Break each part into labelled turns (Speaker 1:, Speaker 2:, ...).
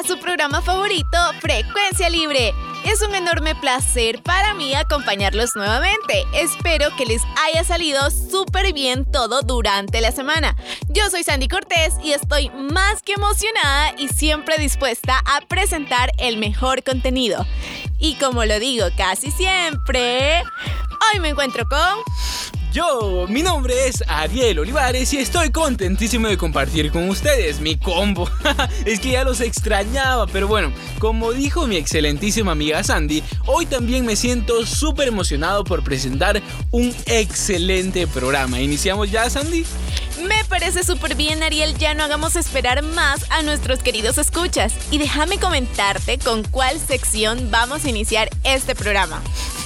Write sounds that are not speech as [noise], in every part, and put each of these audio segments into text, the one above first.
Speaker 1: a su programa favorito, Frecuencia Libre. Es un enorme placer para mí acompañarlos nuevamente. Espero que les haya salido súper bien todo durante la semana. Yo soy Sandy Cortés y estoy más que emocionada y siempre dispuesta a presentar el mejor contenido. Y como lo digo casi siempre, hoy me encuentro con...
Speaker 2: Yo, mi nombre es Ariel Olivares y estoy contentísimo de compartir con ustedes mi combo. [laughs] es que ya los extrañaba, pero bueno, como dijo mi excelentísima amiga Sandy, hoy también me siento súper emocionado por presentar un excelente programa. ¿Iniciamos ya, Sandy?
Speaker 1: Me parece súper bien, Ariel. Ya no hagamos esperar más a nuestros queridos escuchas. Y déjame comentarte con cuál sección vamos a iniciar este programa.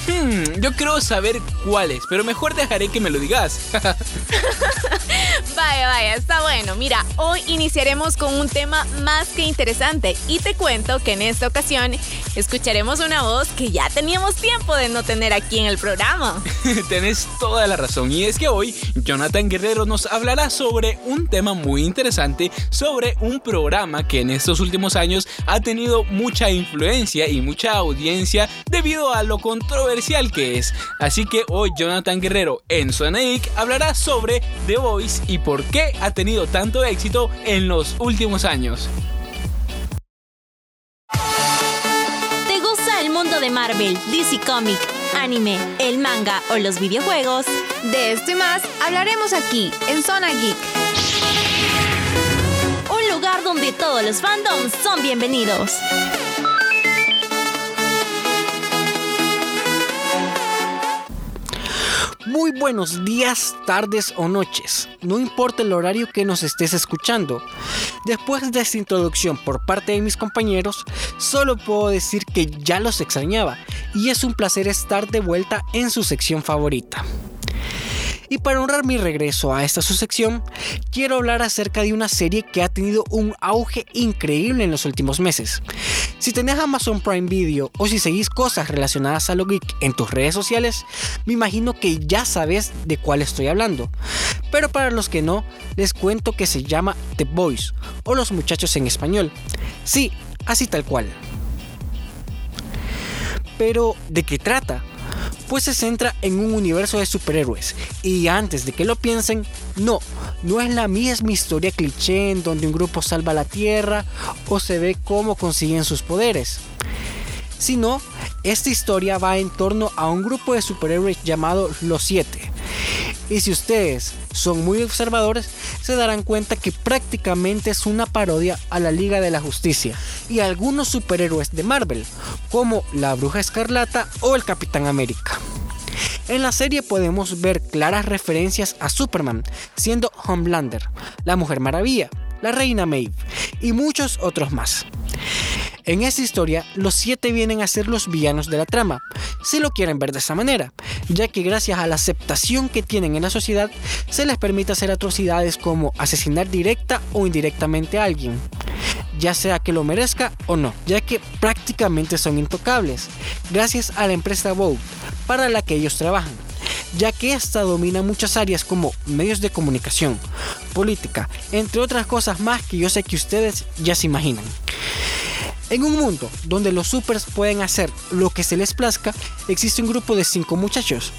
Speaker 2: Hmm, yo quiero saber cuáles, pero mejor dejaré que me lo digas. [laughs]
Speaker 1: vaya, vaya, está bueno. Mira, hoy iniciaremos con un tema más que interesante y te cuento que en esta ocasión escucharemos una voz que ya teníamos tiempo de no tener aquí en el programa. [laughs]
Speaker 2: Tenés toda la razón y es que hoy Jonathan Guerrero nos hablará sobre un tema muy interesante, sobre un programa que en estos últimos años ha tenido mucha influencia y mucha audiencia debido a lo controversial que es. Así que hoy Jonathan Guerrero en Zona hablará sobre The Voice y por qué ha tenido tanto éxito en los últimos años.
Speaker 3: ¿Te gusta el mundo de Marvel, DC Comic, anime, el manga o los videojuegos?
Speaker 1: De esto y más hablaremos aquí en Zona Geek.
Speaker 3: Un lugar donde todos los fandoms son bienvenidos.
Speaker 4: Muy buenos días, tardes o noches, no importa el horario que nos estés escuchando. Después de esta introducción por parte de mis compañeros, solo puedo decir que ya los extrañaba y es un placer estar de vuelta en su sección favorita. Y para honrar mi regreso a esta sección, quiero hablar acerca de una serie que ha tenido un auge increíble en los últimos meses. Si tenés Amazon Prime Video o si seguís cosas relacionadas a lo geek en tus redes sociales, me imagino que ya sabes de cuál estoy hablando. Pero para los que no, les cuento que se llama The Boys o Los Muchachos en español. Sí, así tal cual. Pero, ¿de qué trata? Pues se centra en un universo de superhéroes. Y antes de que lo piensen, no, no es la misma historia cliché en donde un grupo salva la Tierra o se ve cómo consiguen sus poderes. Sino, esta historia va en torno a un grupo de superhéroes llamado Los Siete. Y si ustedes son muy observadores, se darán cuenta que prácticamente es una parodia a la Liga de la Justicia y a algunos superhéroes de Marvel, como la Bruja Escarlata o el Capitán América. En la serie podemos ver claras referencias a Superman, siendo Homelander, la Mujer Maravilla, la Reina Maeve y muchos otros más. En esta historia, los siete vienen a ser los villanos de la trama, si lo quieren ver de esa manera, ya que gracias a la aceptación que tienen en la sociedad, se les permite hacer atrocidades como asesinar directa o indirectamente a alguien, ya sea que lo merezca o no, ya que prácticamente son intocables, gracias a la empresa Vogue, para la que ellos trabajan ya que esta domina muchas áreas como medios de comunicación, política, entre otras cosas más que yo sé que ustedes ya se imaginan. En un mundo donde los supers pueden hacer lo que se les plazca, existe un grupo de cinco muchachos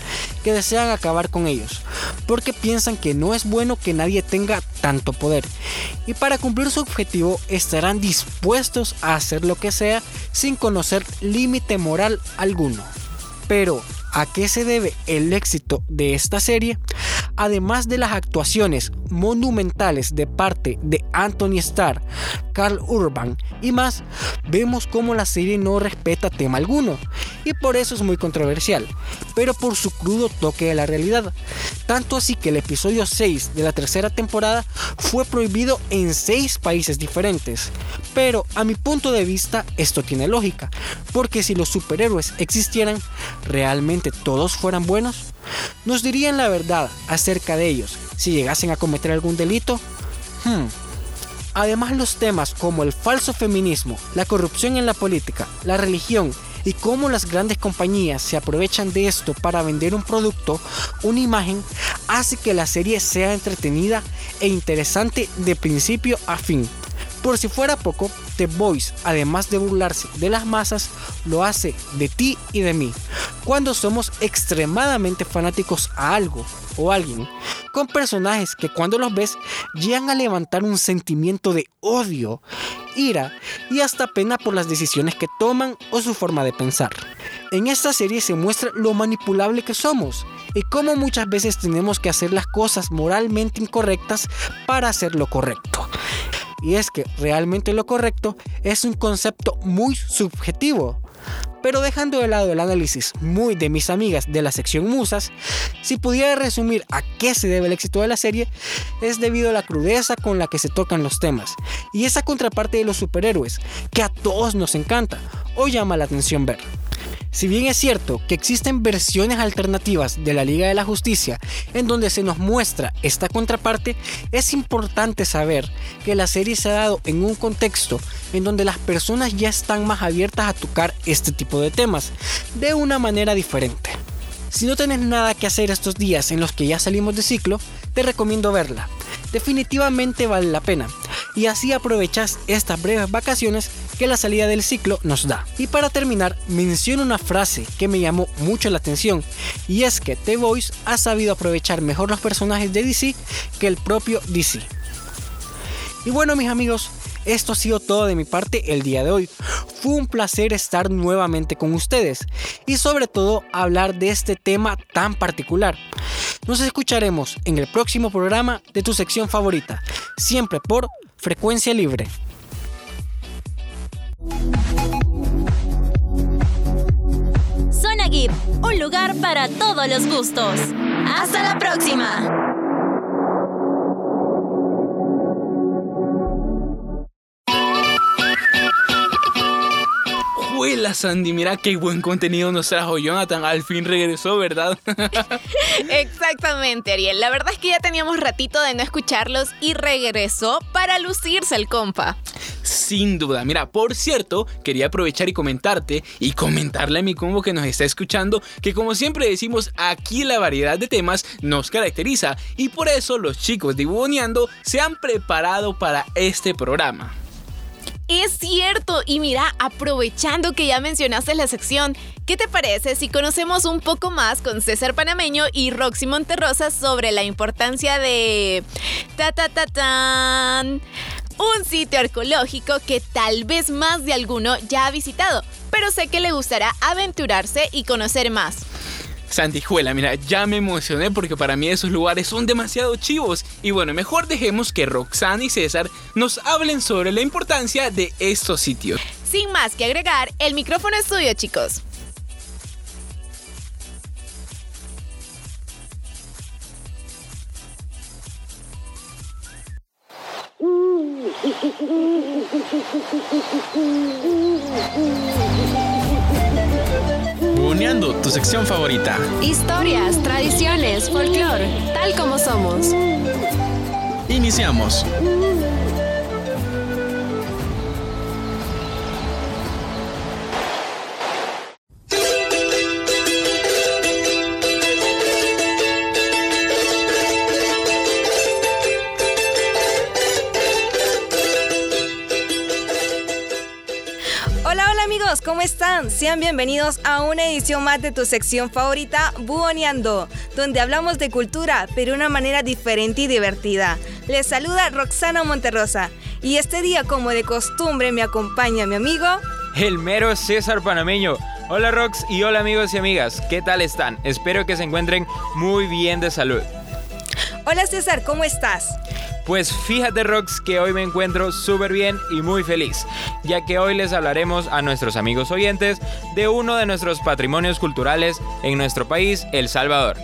Speaker 4: que desean acabar con ellos, porque piensan que no es bueno que nadie tenga tanto poder, y para cumplir su objetivo estarán dispuestos a hacer lo que sea sin conocer límite moral alguno. Pero, ¿a qué se debe el éxito de esta serie? además de las actuaciones monumentales de parte de Anthony Starr, Carl Urban y más, vemos cómo la serie no respeta tema alguno y por eso es muy controversial, pero por su crudo toque de la realidad. Tanto así que el episodio 6 de la tercera temporada fue prohibido en 6 países diferentes. Pero a mi punto de vista esto tiene lógica, porque si los superhéroes existieran, ¿realmente todos fueran buenos? ¿Nos dirían la verdad acerca de ellos si llegasen a cometer algún delito? Hmm. Además los temas como el falso feminismo, la corrupción en la política, la religión y cómo las grandes compañías se aprovechan de esto para vender un producto, una imagen, hace que la serie sea entretenida e interesante de principio a fin. Por si fuera poco, The Voice, además de burlarse de las masas, lo hace de ti y de mí, cuando somos extremadamente fanáticos a algo o alguien, con personajes que cuando los ves llegan a levantar un sentimiento de odio, ira y hasta pena por las decisiones que toman o su forma de pensar. En esta serie se muestra lo manipulable que somos y cómo muchas veces tenemos que hacer las cosas moralmente incorrectas para hacer lo correcto. Y es que realmente lo correcto es un concepto muy subjetivo. Pero dejando de lado el análisis muy de mis amigas de la sección Musas, si pudiera resumir a qué se debe el éxito de la serie, es debido a la crudeza con la que se tocan los temas y esa contraparte de los superhéroes que a todos nos encanta o llama la atención ver. Si bien es cierto que existen versiones alternativas de la Liga de la Justicia en donde se nos muestra esta contraparte, es importante saber que la serie se ha dado en un contexto en donde las personas ya están más abiertas a tocar este tipo de temas de una manera diferente. Si no tenés nada que hacer estos días en los que ya salimos de ciclo, te recomiendo verla. Definitivamente vale la pena. Y así aprovechas estas breves vacaciones que la salida del ciclo nos da. Y para terminar, menciono una frase que me llamó mucho la atención, y es que The Voice ha sabido aprovechar mejor los personajes de DC que el propio DC. Y bueno mis amigos, esto ha sido todo de mi parte el día de hoy. Fue un placer estar nuevamente con ustedes y sobre todo hablar de este tema tan particular. Nos escucharemos en el próximo programa de tu sección favorita, siempre por frecuencia libre.
Speaker 3: Zona Geek, un lugar para todos los gustos. ¡Hasta la próxima!
Speaker 2: Juela Sandy, mira qué buen contenido nos trajo Jonathan. Al fin regresó, ¿verdad? [laughs]
Speaker 1: Exactamente, Ariel. La verdad es que ya teníamos ratito de no escucharlos y regresó para lucirse el compa.
Speaker 2: Sin duda. Mira, por cierto, quería aprovechar y comentarte y comentarle a mi combo que nos está escuchando que como siempre decimos, aquí la variedad de temas nos caracteriza y por eso los chicos de Buboneando se han preparado para este programa.
Speaker 1: Es cierto, y mira, aprovechando que ya mencionaste la sección, ¿qué te parece si conocemos un poco más con César Panameño y Roxy Monterrosa sobre la importancia de... Ta ta ta tan un sitio arqueológico que tal vez más de alguno ya ha visitado, pero sé que le gustará aventurarse y conocer más.
Speaker 2: Santijuela, mira, ya me emocioné porque para mí esos lugares son demasiado chivos. Y bueno, mejor dejemos que Roxana y César nos hablen sobre la importancia de estos sitios.
Speaker 1: Sin más que agregar, el micrófono es chicos.
Speaker 5: Sección favorita.
Speaker 6: Historias, tradiciones, folclore, tal como somos.
Speaker 5: Iniciamos.
Speaker 7: Sean bienvenidos a una edición más de tu sección favorita, Buoneando, donde hablamos de cultura, pero de una manera diferente y divertida. Les saluda Roxana Monterrosa y este día, como de costumbre, me acompaña mi amigo.
Speaker 8: El mero César Panameño. Hola Rox y hola amigos y amigas, ¿qué tal están? Espero que se encuentren muy bien de salud.
Speaker 7: Hola César, ¿cómo estás?
Speaker 8: Pues fíjate Rox que hoy me encuentro súper bien y muy feliz, ya que hoy les hablaremos a nuestros amigos oyentes de uno de nuestros patrimonios culturales en nuestro país, El Salvador.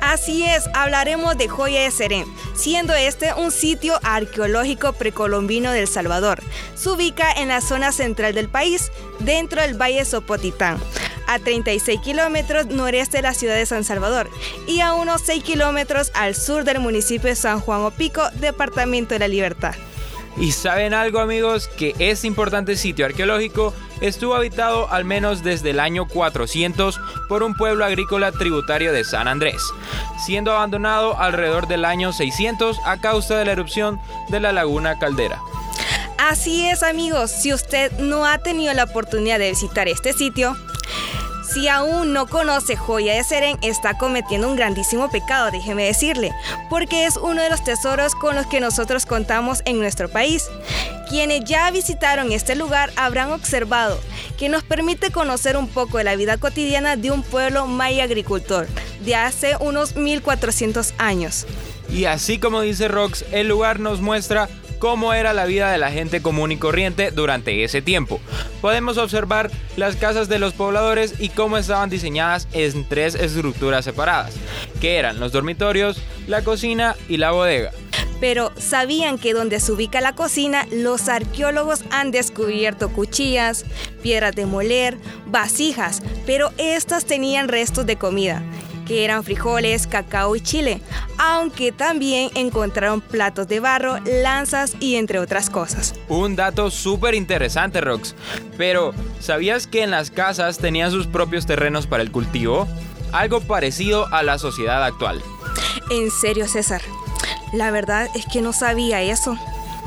Speaker 7: Así es, hablaremos de Joya de Serén, siendo este un sitio arqueológico precolombino del Salvador. Se ubica en la zona central del país, dentro del Valle Sopotitán, a 36 kilómetros noreste de la ciudad de San Salvador y a unos 6 kilómetros al sur del municipio de San Juan Opico, departamento de la Libertad.
Speaker 8: ¿Y saben algo amigos? Que este importante sitio arqueológico estuvo habitado al menos desde el año 400 por un pueblo agrícola tributario de San Andrés, siendo abandonado alrededor del año 600 a causa de la erupción de la laguna Caldera.
Speaker 7: Así es amigos, si usted no ha tenido la oportunidad de visitar este sitio, si aún no conoce Joya de Serén, está cometiendo un grandísimo pecado, déjeme decirle, porque es uno de los tesoros con los que nosotros contamos en nuestro país. Quienes ya visitaron este lugar habrán observado que nos permite conocer un poco de la vida cotidiana de un pueblo maya agricultor de hace unos 1400 años.
Speaker 8: Y así como dice Rox, el lugar nos muestra cómo era la vida de la gente común y corriente durante ese tiempo. Podemos observar las casas de los pobladores y cómo estaban diseñadas en tres estructuras separadas, que eran los dormitorios, la cocina y la bodega.
Speaker 7: Pero ¿sabían que donde se ubica la cocina, los arqueólogos han descubierto cuchillas, piedras de moler, vasijas, pero estas tenían restos de comida? Que eran frijoles, cacao y chile, aunque también encontraron platos de barro, lanzas y entre otras cosas.
Speaker 8: Un dato súper interesante, Rox. Pero, ¿sabías que en las casas tenían sus propios terrenos para el cultivo? Algo parecido a la sociedad actual.
Speaker 7: En serio, César. La verdad es que no sabía eso.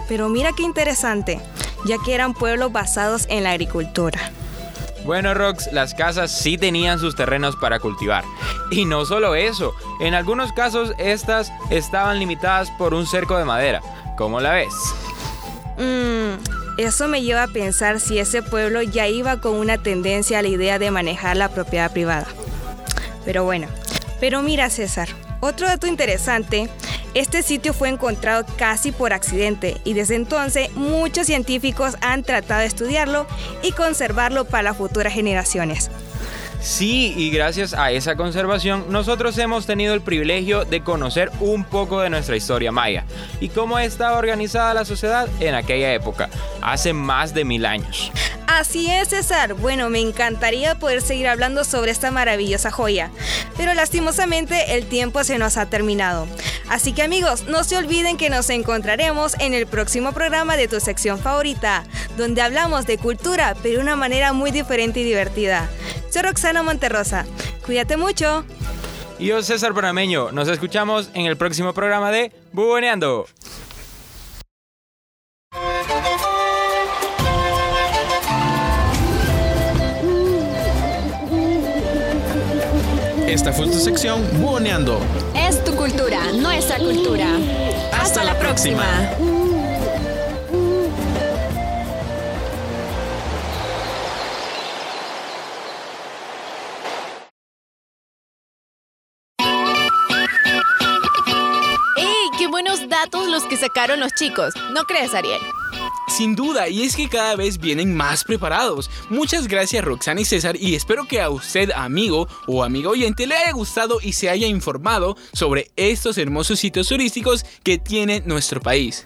Speaker 7: Pero mira qué interesante, ya que eran pueblos basados en la agricultura.
Speaker 8: Bueno, Rox, las casas sí tenían sus terrenos para cultivar. Y no solo eso, en algunos casos estas estaban limitadas por un cerco de madera. ¿Cómo la ves?
Speaker 7: Mmm, eso me lleva a pensar si ese pueblo ya iba con una tendencia a la idea de manejar la propiedad privada. Pero bueno, pero mira César, otro dato interesante este sitio fue encontrado casi por accidente y desde entonces muchos científicos han tratado de estudiarlo y conservarlo para futuras generaciones.
Speaker 8: Sí, y gracias a esa conservación, nosotros hemos tenido el privilegio de conocer un poco de nuestra historia maya y cómo estaba organizada la sociedad en aquella época, hace más de mil años.
Speaker 7: Así es, César. Bueno, me encantaría poder seguir hablando sobre esta maravillosa joya, pero lastimosamente el tiempo se nos ha terminado. Así que amigos, no se olviden que nos encontraremos en el próximo programa de tu sección favorita, donde hablamos de cultura, pero de una manera muy diferente y divertida. Soy Roxana Monterrosa. Cuídate mucho.
Speaker 8: Y yo, César Panameño. Nos escuchamos en el próximo programa de Buboneando.
Speaker 2: Esta fue tu sección Buboneando.
Speaker 6: Es tu cultura, nuestra cultura.
Speaker 2: Hasta, la próxima.
Speaker 1: ¡Ey! ¡Qué buenos datos los que sacaron los chicos! ¿No crees, Ariel?
Speaker 2: Sin duda, y es que cada vez vienen más preparados. Muchas gracias Roxana y César y espero que a usted amigo o amiga oyente le haya gustado y se haya informado sobre estos hermosos sitios turísticos que tiene nuestro país.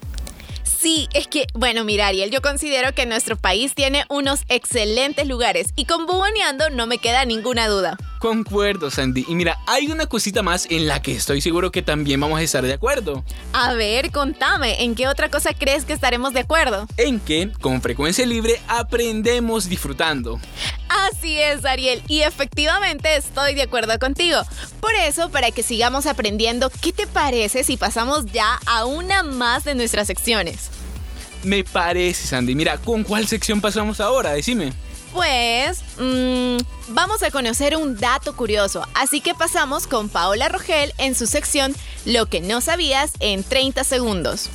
Speaker 1: Sí, es que, bueno, mira, Ariel, yo considero que nuestro país tiene unos excelentes lugares y con Buboneando no me queda ninguna duda.
Speaker 2: Concuerdo, Sandy. Y mira, hay una cosita más en la que estoy seguro que también vamos a estar de acuerdo.
Speaker 1: A ver, contame, ¿en qué otra cosa crees que estaremos de acuerdo?
Speaker 2: En que, con frecuencia libre, aprendemos disfrutando.
Speaker 1: Así es, Ariel, y efectivamente estoy de acuerdo contigo. Por eso, para que sigamos aprendiendo, ¿qué te parece si pasamos ya a una más de nuestras secciones?
Speaker 2: Me parece, Sandy. Mira, ¿con cuál sección pasamos ahora? Decime.
Speaker 1: Pues mmm, vamos a conocer un dato curioso, así que pasamos con Paola Rogel en su sección Lo que no sabías en 30 segundos.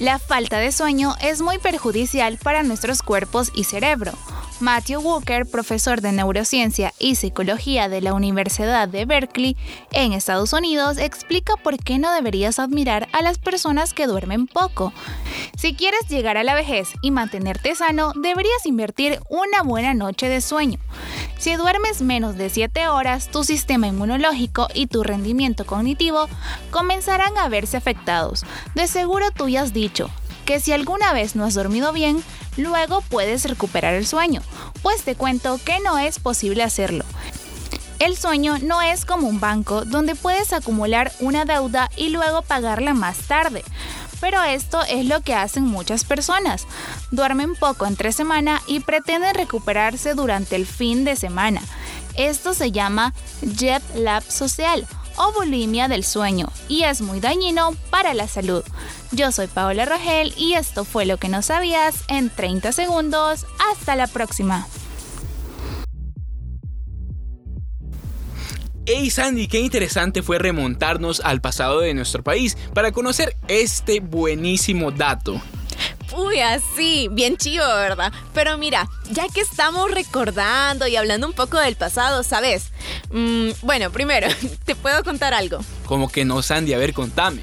Speaker 5: La falta de sueño es muy perjudicial para nuestros cuerpos y cerebro. Matthew Walker, profesor de neurociencia y psicología de la Universidad de Berkeley en Estados Unidos, explica por qué no deberías admirar a las personas que duermen poco. Si quieres llegar a la vejez y mantenerte sano, deberías invertir una buena noche de sueño. Si duermes menos de 7 horas, tu sistema inmunológico y tu rendimiento cognitivo comenzarán a verse afectados. De seguro tú ya has que si alguna vez no has dormido bien, luego puedes recuperar el sueño, pues te cuento que no es posible hacerlo. El sueño no es como un banco donde puedes acumular una deuda y luego pagarla más tarde. Pero esto es lo que hacen muchas personas. Duermen poco entre semana y pretenden recuperarse durante el fin de semana. Esto se llama jet lag social o bulimia del sueño y es muy dañino para la salud. Yo soy Paola Rogel y esto fue lo que no sabías en 30 segundos. Hasta la próxima.
Speaker 2: Hey Sandy, qué interesante fue remontarnos al pasado de nuestro país para conocer este buenísimo dato.
Speaker 1: Uy, así, bien chido, ¿verdad? Pero mira, ya que estamos recordando y hablando un poco del pasado, ¿sabes? Mm, bueno, primero, [laughs] te puedo contar algo.
Speaker 2: Como que no, Sandy, a ver, contame.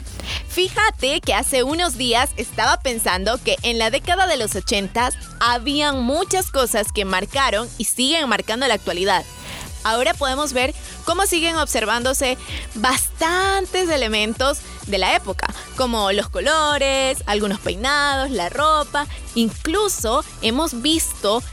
Speaker 1: Fíjate que hace unos días estaba pensando que en la década de los 80 habían muchas cosas que marcaron y siguen marcando la actualidad ahora podemos ver cómo siguen observándose bastantes elementos de la época, como los colores, algunos peinados, la ropa, incluso hemos visto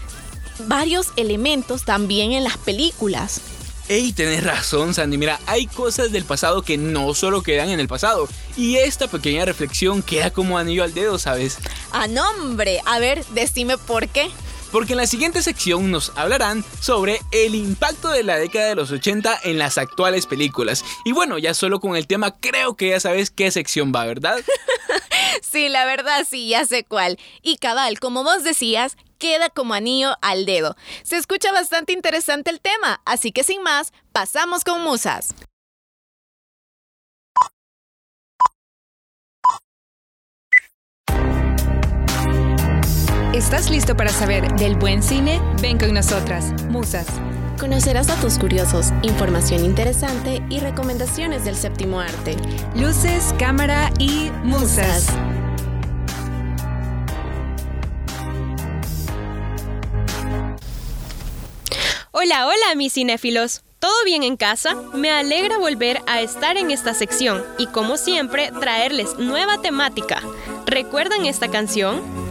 Speaker 1: varios elementos también en las películas.
Speaker 2: Ey, tenés razón, Sandy. Mira, hay cosas del pasado que no solo quedan en el pasado. Y esta pequeña reflexión queda como anillo al dedo, ¿sabes?
Speaker 1: A nombre. A ver, decime por qué
Speaker 2: porque en la siguiente sección nos hablarán sobre el impacto de la década de los 80 en las actuales películas. Y bueno, ya solo con el tema creo que ya sabes qué sección va, ¿verdad? [laughs]
Speaker 1: sí, la verdad sí, ya sé cuál. Y cabal, como vos decías, queda como anillo al dedo. Se escucha bastante interesante el tema, así que sin más, pasamos con musas.
Speaker 9: ¿Estás listo para saber del buen cine? Ven con nosotras, Musas.
Speaker 6: Conocerás datos curiosos, información interesante y recomendaciones del séptimo arte.
Speaker 9: Luces, cámara y musas.
Speaker 10: Hola, hola mis cinéfilos. ¿Todo bien en casa? Me alegra volver a estar en esta sección y como siempre traerles nueva temática. ¿Recuerdan esta canción?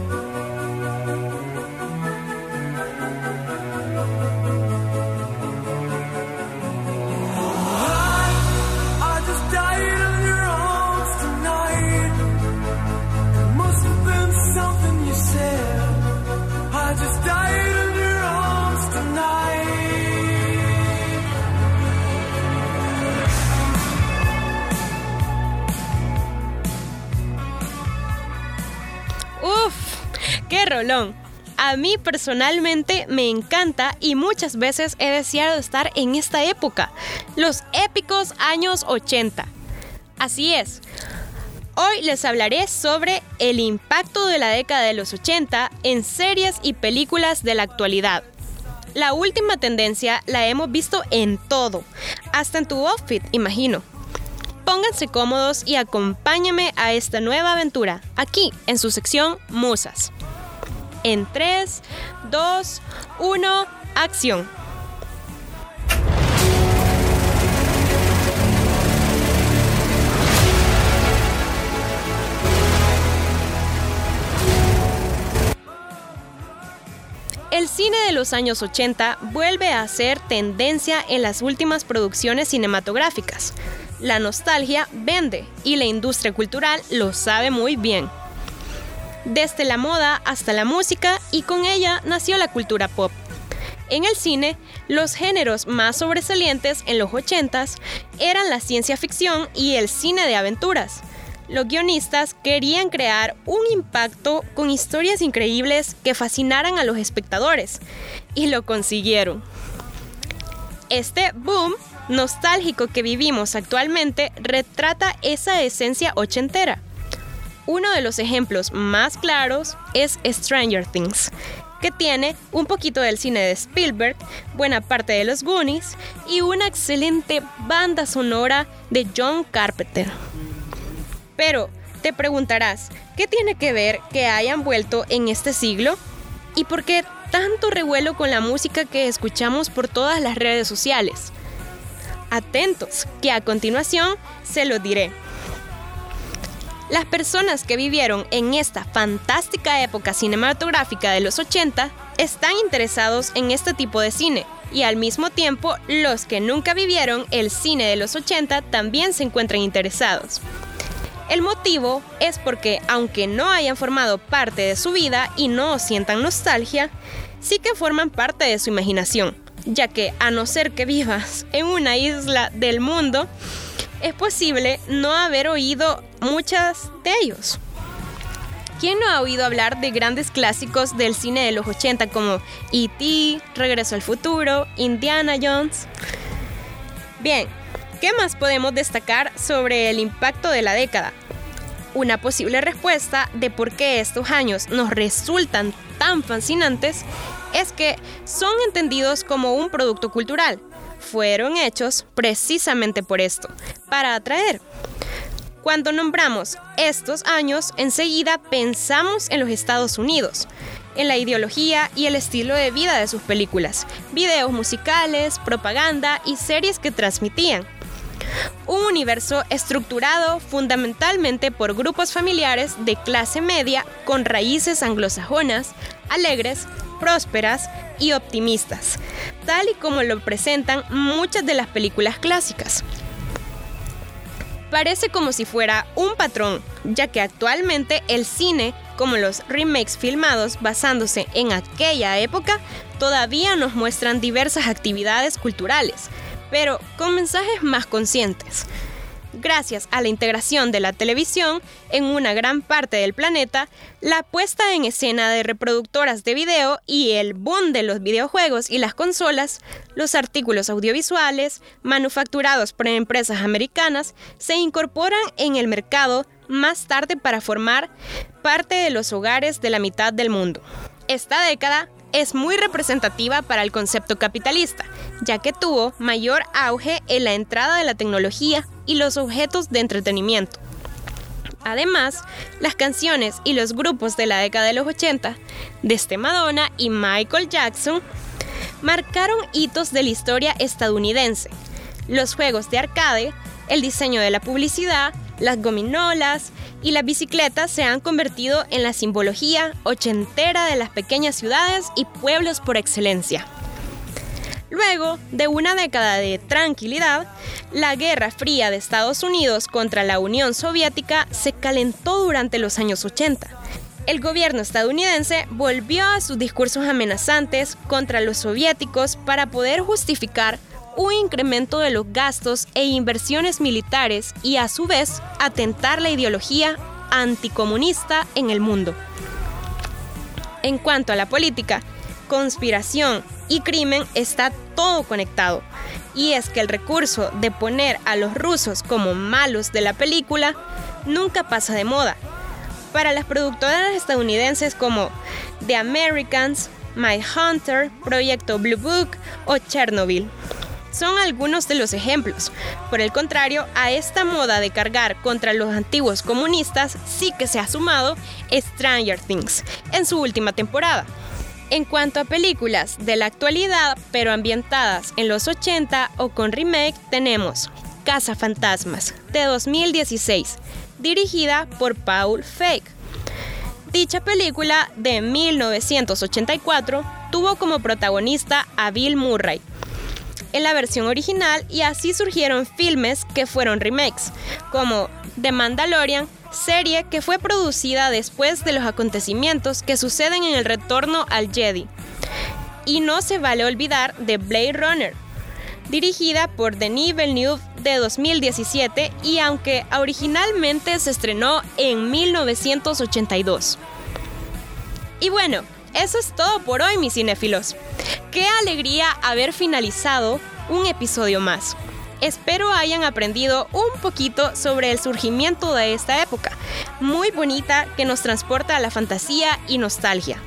Speaker 10: ¡Qué rolón! A mí personalmente me encanta y muchas veces he deseado estar en esta época, los épicos años 80. Así es. Hoy les hablaré sobre el impacto de la década de los 80 en series y películas de la actualidad. La última tendencia la hemos visto en todo, hasta en tu outfit, imagino. Pónganse cómodos y acompáñenme a esta nueva aventura, aquí en su sección Musas en 3, 2, 1, acción. El cine de los años 80 vuelve a ser tendencia en las últimas producciones cinematográficas. La nostalgia vende y la industria cultural lo sabe muy bien desde la moda hasta la música y con ella nació la cultura pop. En el cine, los géneros más sobresalientes en los 80s eran la ciencia ficción y el cine de aventuras. Los guionistas querían crear un impacto con historias increíbles que fascinaran a los espectadores y lo consiguieron. Este boom nostálgico que vivimos actualmente retrata esa esencia ochentera. Uno de los ejemplos más claros es Stranger Things, que tiene un poquito del cine de Spielberg, buena parte de los Goonies y una excelente banda sonora de John Carpenter. Pero te preguntarás, ¿qué tiene que ver que hayan vuelto en este siglo? ¿Y por qué tanto revuelo con la música que escuchamos por todas las redes sociales? Atentos, que a continuación se lo diré. Las personas que vivieron en esta fantástica época cinematográfica de los 80 están interesados en este tipo de cine y al mismo tiempo los que nunca vivieron el cine de los 80 también se encuentran interesados. El motivo es porque aunque no hayan formado parte de su vida y no sientan nostalgia, sí que forman parte de su imaginación, ya que a no ser que vivas en una isla del mundo, es posible no haber oído muchas de ellos. ¿Quién no ha oído hablar de grandes clásicos del cine de los 80 como E.T., Regreso al Futuro, Indiana Jones? Bien, ¿qué más podemos destacar sobre el impacto de la década? Una posible respuesta de por qué estos años nos resultan tan fascinantes es que son entendidos como un producto cultural. Fueron hechos precisamente por esto, para atraer. Cuando nombramos estos años, enseguida pensamos en los Estados Unidos, en la ideología y el estilo de vida de sus películas, videos musicales, propaganda y series que transmitían. Un universo estructurado fundamentalmente por grupos familiares de clase media con raíces anglosajonas, alegres, prósperas y optimistas, tal y como lo presentan muchas de las películas clásicas. Parece como si fuera un patrón, ya que actualmente el cine, como los remakes filmados basándose en aquella época, todavía nos muestran diversas actividades culturales, pero con mensajes más conscientes gracias a la integración de la televisión en una gran parte del planeta, la puesta en escena de reproductoras de video y el boom de los videojuegos y las consolas, los artículos audiovisuales manufacturados por empresas americanas se incorporan en el mercado más tarde para formar parte de los hogares de la mitad del mundo. Esta década es muy representativa para el concepto capitalista, ya que tuvo mayor auge en la entrada de la tecnología y los objetos de entretenimiento. Además, las canciones y los grupos de la década de los 80, desde Madonna y Michael Jackson, marcaron hitos de la historia estadounidense. Los juegos de arcade, el diseño de la publicidad, las gominolas y las bicicletas se han convertido en la simbología ochentera de las pequeñas ciudades y pueblos por excelencia. Luego de una década de tranquilidad, la Guerra Fría de Estados Unidos contra la Unión Soviética se calentó durante los años 80. El gobierno estadounidense volvió a sus discursos amenazantes contra los soviéticos para poder justificar un incremento de los gastos e inversiones militares y a su vez atentar la ideología anticomunista en el mundo. En cuanto a la política, conspiración y crimen está todo conectado. Y es que el recurso de poner a los rusos como malos de la película nunca pasa de moda. Para las productoras estadounidenses como The Americans, My Hunter, Proyecto Blue Book o Chernobyl son algunos de los ejemplos. Por el contrario, a esta moda de cargar contra los antiguos comunistas sí que se ha sumado Stranger Things en su última temporada. En cuanto a películas de la actualidad, pero ambientadas en los 80 o con remake, tenemos Casa Fantasmas de 2016, dirigida por Paul Feig. Dicha película de 1984 tuvo como protagonista a Bill Murray, en la versión original y así surgieron filmes que fueron remakes, como The Mandalorian, serie que fue producida después de los acontecimientos que suceden en el retorno al Jedi. Y no se vale olvidar de Blade Runner, dirigida por Denis Villeneuve de 2017 y aunque originalmente se estrenó en 1982. Y bueno, eso es todo por hoy, mis cinéfilos. Qué alegría haber finalizado un episodio más. Espero hayan aprendido un poquito sobre el surgimiento de esta época, muy bonita que nos transporta a la fantasía y nostalgia.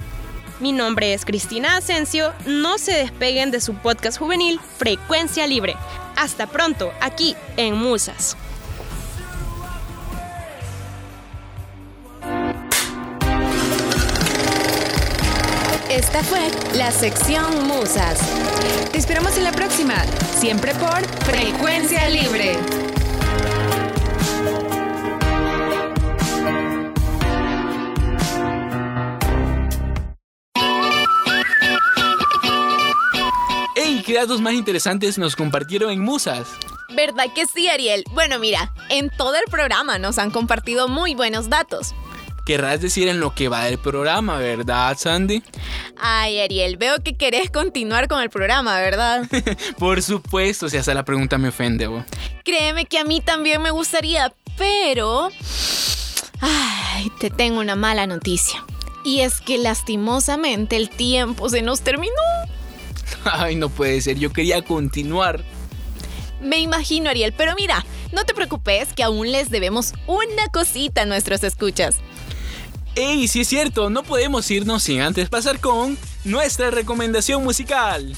Speaker 10: Mi nombre es Cristina Asensio. No se despeguen de su podcast juvenil Frecuencia Libre. Hasta pronto, aquí en Musas.
Speaker 6: Esta fue la sección Musas.
Speaker 9: Te esperamos en la próxima, siempre por Frecuencia Libre.
Speaker 2: ¡Ey! ¿Qué datos más interesantes nos compartieron en Musas?
Speaker 1: ¿Verdad que sí, Ariel? Bueno, mira, en todo el programa nos han compartido muy buenos datos.
Speaker 2: Querrás decir en lo que va del programa, ¿verdad, Sandy?
Speaker 1: Ay, Ariel, veo que querés continuar con el programa, ¿verdad? [laughs]
Speaker 2: Por supuesto, si hasta la pregunta me ofende, vos.
Speaker 1: Créeme que a mí también me gustaría, pero... Ay, te tengo una mala noticia. Y es que lastimosamente el tiempo se nos terminó. [laughs]
Speaker 2: Ay, no puede ser, yo quería continuar.
Speaker 1: Me imagino, Ariel, pero mira, no te preocupes que aún les debemos una cosita a nuestros escuchas.
Speaker 2: ¡Ey! Sí es cierto, no podemos irnos sin antes pasar con nuestra recomendación musical.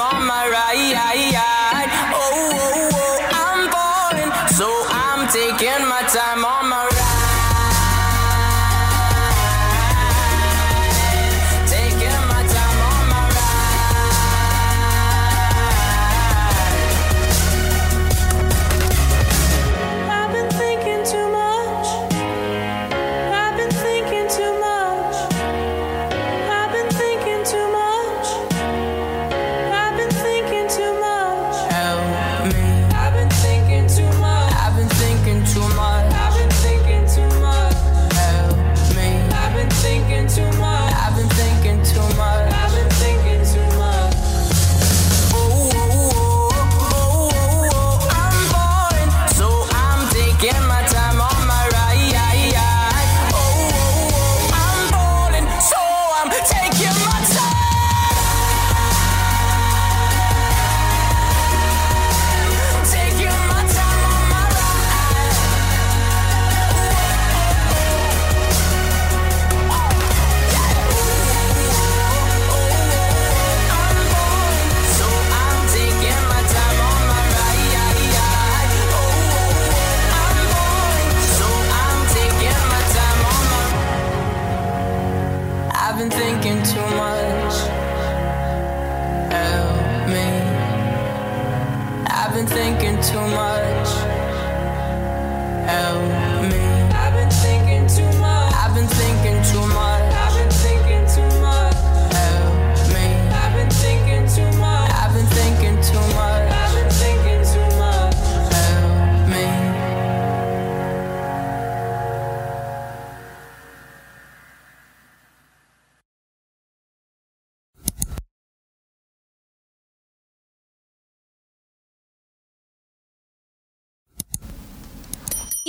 Speaker 11: my time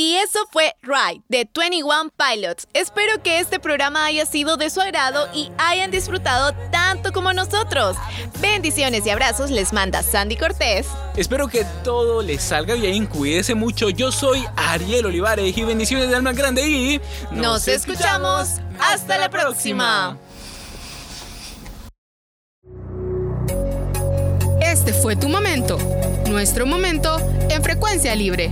Speaker 1: Y eso fue Ride de 21 Pilots. Espero que este programa haya sido de su agrado y hayan disfrutado tanto como nosotros. Bendiciones y abrazos les manda Sandy Cortés.
Speaker 2: Espero que todo les salga bien, cuídese mucho. Yo soy Ariel Olivares y bendiciones de alma grande y
Speaker 1: nos, escuchamos. Hasta la próxima.
Speaker 9: Este fue tu momento, nuestro momento en frecuencia libre.